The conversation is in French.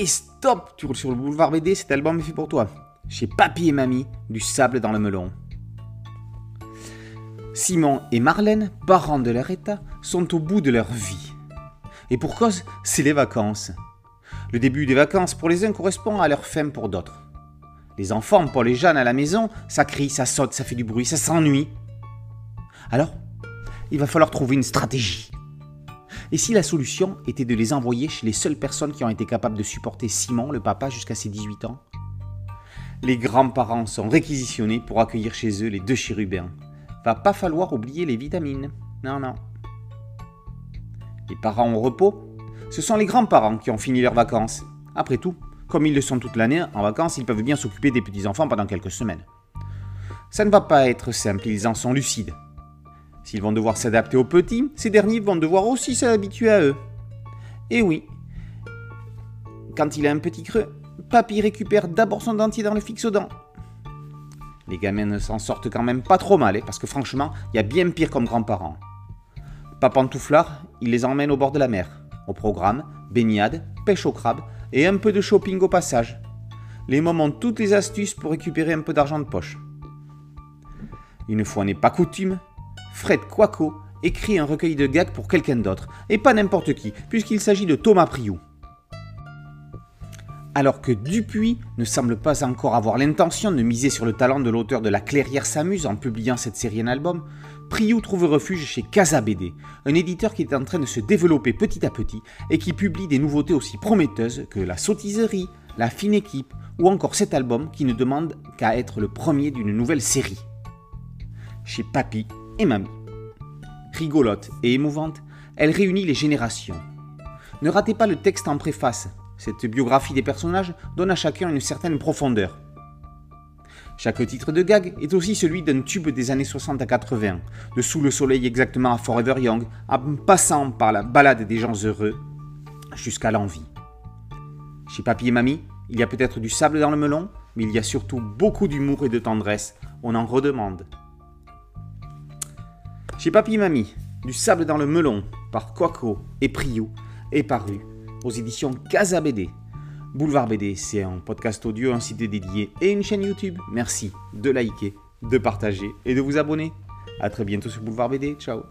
Hé, stop Tu roules sur le boulevard BD, cet album est fait pour toi. Chez Papy et Mamie, du sable dans le melon. Simon et Marlène, parents de leur état, sont au bout de leur vie. Et pour cause, c'est les vacances. Le début des vacances pour les uns correspond à leur fin pour d'autres. Les enfants, Paul et Jeanne à la maison, ça crie, ça saute, ça fait du bruit, ça s'ennuie. Alors, il va falloir trouver une stratégie. Et si la solution était de les envoyer chez les seules personnes qui ont été capables de supporter Simon, le papa, jusqu'à ses 18 ans? Les grands-parents sont réquisitionnés pour accueillir chez eux les deux chérubins, Va pas falloir oublier les vitamines. Non, non. Les parents au repos, ce sont les grands-parents qui ont fini leurs vacances. Après tout, comme ils le sont toute l'année, en vacances, ils peuvent bien s'occuper des petits-enfants pendant quelques semaines. Ça ne va pas être simple, ils en sont lucides. S'ils vont devoir s'adapter aux petits, ces derniers vont devoir aussi s'habituer à eux. Et oui, quand il a un petit creux, papy récupère d'abord son dentier dans le fixe-dents. Les gamins ne s'en sortent quand même pas trop mal, hein, parce que franchement, il y a bien pire comme grands-parents. Pas pantouflard, il les emmène au bord de la mer. Au programme, baignade, pêche au crabe et un peu de shopping au passage. Les mômes ont toutes les astuces pour récupérer un peu d'argent de poche. Une fois n'est pas coutume, Fred Quaco écrit un recueil de gags pour quelqu'un d'autre, et pas n'importe qui, puisqu'il s'agit de Thomas Priou. Alors que Dupuis ne semble pas encore avoir l'intention de miser sur le talent de l'auteur de La Clairière s'amuse en publiant cette série en album, Priou trouve refuge chez Casa BD, un éditeur qui est en train de se développer petit à petit et qui publie des nouveautés aussi prometteuses que La Sottiserie, La Fine Équipe ou encore cet album qui ne demande qu'à être le premier d'une nouvelle série. Chez Papy et Mamie. Rigolote et émouvante, elle réunit les générations. Ne ratez pas le texte en préface, cette biographie des personnages donne à chacun une certaine profondeur. Chaque titre de gag est aussi celui d'un tube des années 60 à 80, de Sous le soleil exactement à Forever Young, en passant par la balade des gens heureux jusqu'à l'envie. Chez Papy et Mamie, il y a peut-être du sable dans le melon, mais il y a surtout beaucoup d'humour et de tendresse, on en redemande. Chez Papy Mamie, du sable dans le melon, par Quaco et Priou, est paru aux éditions Casa BD. Boulevard BD, c'est un podcast audio, un site dédié et une chaîne YouTube. Merci de liker, de partager et de vous abonner. A très bientôt sur Boulevard BD. Ciao